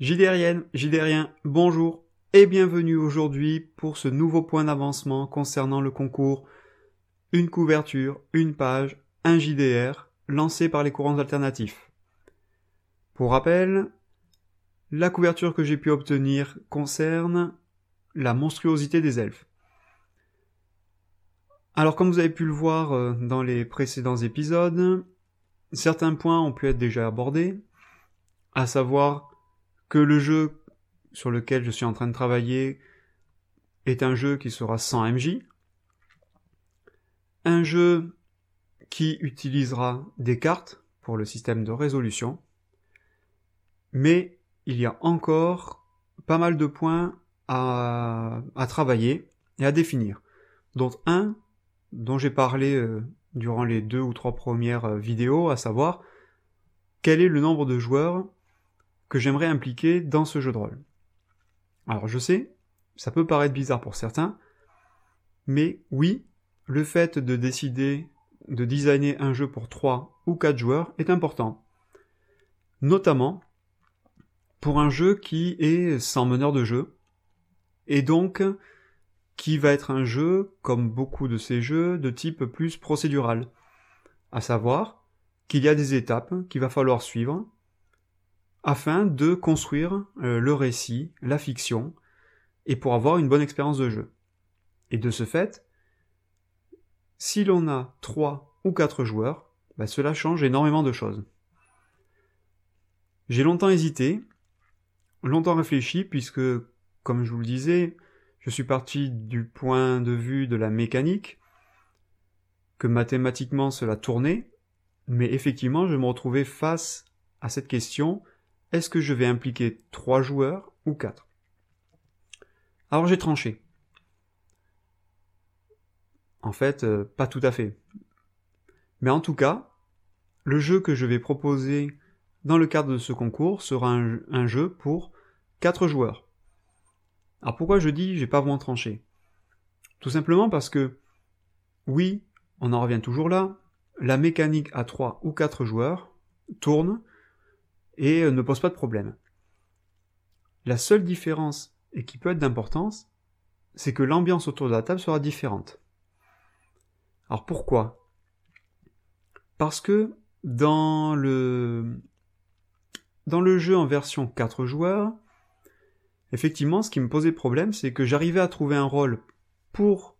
JDRienne, JDRien, bonjour et bienvenue aujourd'hui pour ce nouveau point d'avancement concernant le concours Une couverture, une page, un JDR lancé par les courants alternatifs. Pour rappel, la couverture que j'ai pu obtenir concerne la monstruosité des elfes. Alors comme vous avez pu le voir euh, dans les précédents épisodes, certains points ont pu être déjà abordés, à savoir que le jeu sur lequel je suis en train de travailler est un jeu qui sera sans MJ, un jeu qui utilisera des cartes pour le système de résolution, mais il y a encore pas mal de points à, travailler et à définir, dont un dont j'ai parlé euh, durant les deux ou trois premières euh, vidéos, à savoir quel est le nombre de joueurs que j'aimerais impliquer dans ce jeu de rôle. Alors je sais, ça peut paraître bizarre pour certains, mais oui, le fait de décider de designer un jeu pour 3 ou 4 joueurs est important. Notamment pour un jeu qui est sans meneur de jeu, et donc qui va être un jeu, comme beaucoup de ces jeux, de type plus procédural. À savoir qu'il y a des étapes qu'il va falloir suivre, afin de construire euh, le récit, la fiction, et pour avoir une bonne expérience de jeu. Et de ce fait, si l'on a 3 ou 4 joueurs, bah, cela change énormément de choses. J'ai longtemps hésité, longtemps réfléchi, puisque, comme je vous le disais, je suis parti du point de vue de la mécanique, que mathématiquement cela tournait, mais effectivement je me retrouvais face à cette question est-ce que je vais impliquer 3 joueurs ou 4 Alors j'ai tranché. En fait, euh, pas tout à fait. Mais en tout cas, le jeu que je vais proposer dans le cadre de ce concours sera un, jeu pour 4 joueurs. Alors pourquoi je dis j'ai pas vraiment tranché? Tout simplement parce que, oui, on en revient toujours là, la mécanique à 3 ou 4 joueurs tourne et euh, ne pose pas de problème. La seule différence, et qui peut être d'importance, c'est que l'ambiance autour de la table sera différente. Alors pourquoi? Parce que dans le, dans le jeu en version 4 joueurs, effectivement, ce qui me posait problème, c'est que j'arrivais à trouver un rôle pour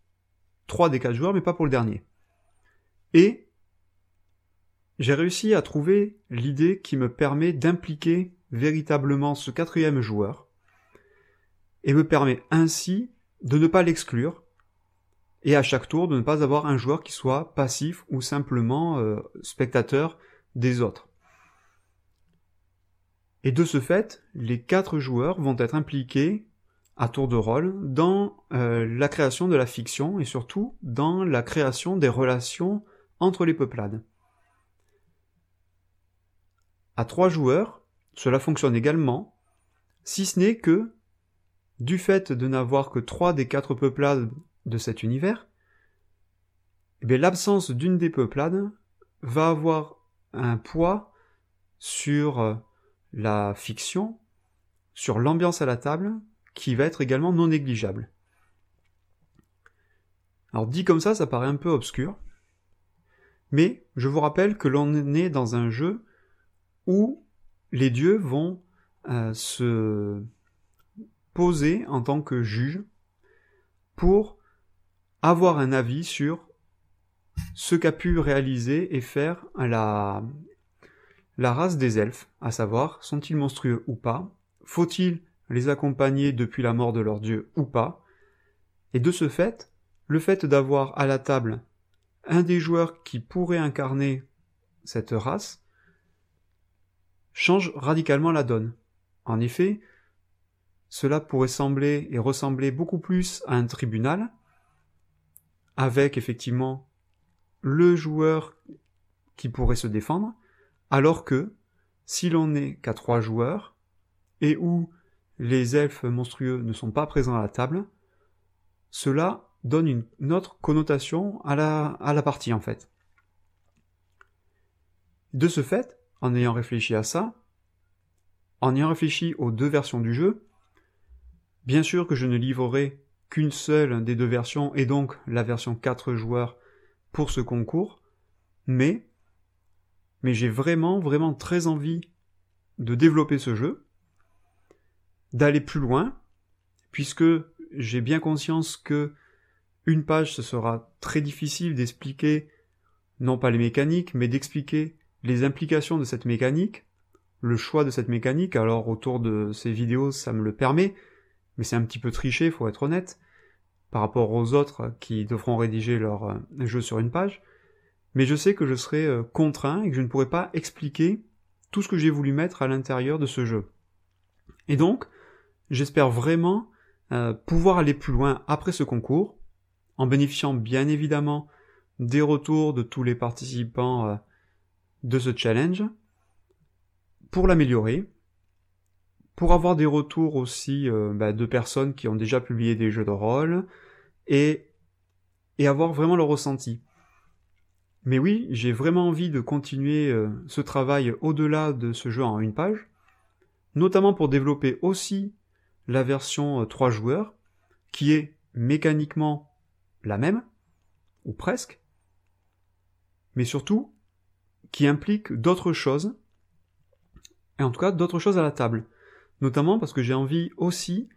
3 des 4 joueurs, mais pas pour le dernier. Et j'ai réussi à trouver l'idée qui me permet d'impliquer véritablement ce quatrième joueur, et me permet ainsi de ne pas l'exclure, et à chaque tour de ne pas avoir un joueur qui soit passif ou simplement euh, spectateur des autres. Et de ce fait, les quatre joueurs vont être impliqués à tour de rôle dans euh, la création de la fiction et surtout dans la création des relations entre les peuplades. À trois joueurs, cela fonctionne également, si ce n'est que, du fait de n'avoir que trois des quatre peuplades de cet univers, eh l'absence d'une des peuplades va avoir un poids sur euh, la fiction, sur l'ambiance à la table, qui va être également non négligeable. Alors dit comme ça, ça paraît un peu obscur, mais je vous rappelle que l'on est dans un jeu où les dieux vont euh, se poser en tant que juges pour avoir un avis sur ce qu'a pu réaliser et faire la, la race des elfes, à savoir sont-ils monstrueux ou pas, faut-il les accompagner depuis la mort de leur dieu ou pas, et de ce fait, le fait d'avoir à la table un des joueurs qui pourrait incarner cette race change radicalement la donne. En effet, cela pourrait sembler et ressembler beaucoup plus à un tribunal, avec effectivement le joueur qui pourrait se défendre, alors que si l'on n'est qu'à trois joueurs, et où les elfes monstrueux ne sont pas présents à la table, cela donne une autre connotation à la, à la partie en fait. De ce fait, en ayant réfléchi à ça, en ayant réfléchi aux deux versions du jeu, bien sûr que je ne livrerai qu'une seule des deux versions et donc la version 4 joueurs pour ce concours, mais mais j'ai vraiment vraiment très envie de développer ce jeu, d'aller plus loin, puisque j'ai bien conscience que une page ce sera très difficile d'expliquer non pas les mécaniques, mais d'expliquer les implications de cette mécanique, le choix de cette mécanique. Alors autour de ces vidéos, ça me le permet, mais c'est un petit peu triché, faut être honnête, par rapport aux autres qui devront rédiger leur euh, jeu sur une page. Mais je sais que je serai euh, contraint et que je ne pourrai pas expliquer tout ce que j'ai voulu mettre à l'intérieur de ce jeu. Et donc, j'espère vraiment euh, pouvoir aller plus loin après ce concours, en bénéficiant bien évidemment des retours de tous les participants de ce challenge, pour l'améliorer, pour avoir des retours aussi euh, bah, de personnes qui ont déjà publié des jeux de rôle, et, et avoir vraiment leur ressenti. Mais oui, j'ai vraiment envie de continuer euh, ce travail au-delà de ce jeu en une page, notamment pour développer aussi la version 3 euh, joueurs, qui est mécaniquement la même, ou presque, mais surtout qui implique d'autres choses, et en tout cas d'autres choses à la table. Notamment parce que j'ai envie aussi,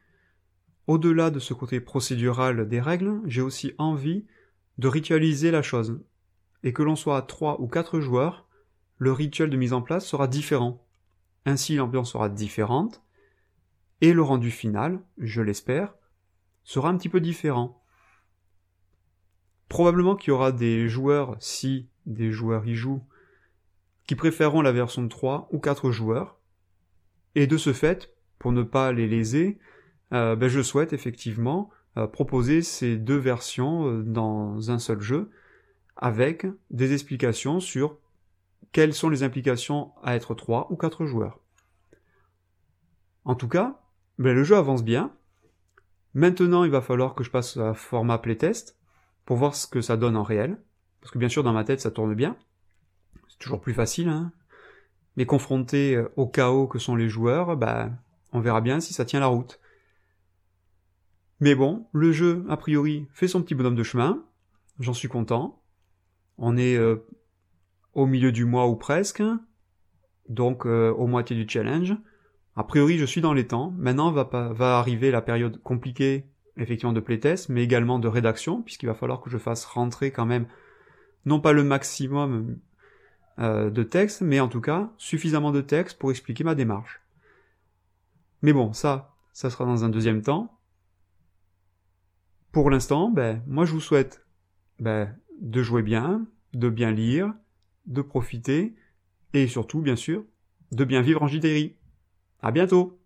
au-delà de ce côté procédural des règles, j'ai aussi envie de ritualiser la chose. Et que l'on soit à 3 ou 4 joueurs, le rituel de mise en place sera différent. Ainsi l'ambiance sera différente, et le rendu final, je l'espère, sera un petit peu différent. Probablement qu'il y aura des joueurs, si des joueurs y jouent, qui préféreront la version de 3 ou 4 joueurs. Et de ce fait, pour ne pas les léser, euh, ben je souhaite effectivement euh, proposer ces deux versions euh, dans un seul jeu, avec des explications sur quelles sont les implications à être 3 ou 4 joueurs. En tout cas, ben le jeu avance bien. Maintenant, il va falloir que je passe à format playtest pour voir ce que ça donne en réel. Parce que bien sûr, dans ma tête, ça tourne bien toujours plus facile, hein. Mais confronté euh, au chaos que sont les joueurs, bah, on verra bien si ça tient la route. Mais bon, le jeu, a priori, fait son petit bonhomme de chemin. J'en suis content. On est euh, au milieu du mois ou presque. Donc euh, au moitié du challenge. A priori, je suis dans les temps. Maintenant va, va arriver la période compliquée, effectivement, de playtest, mais également de rédaction, puisqu'il va falloir que je fasse rentrer quand même, non pas le maximum, euh, de texte, mais en tout cas suffisamment de texte pour expliquer ma démarche. Mais bon, ça, ça sera dans un deuxième temps. Pour l'instant, ben, moi je vous souhaite ben, de jouer bien, de bien lire, de profiter, et surtout, bien sûr, de bien vivre en JDRI. À bientôt!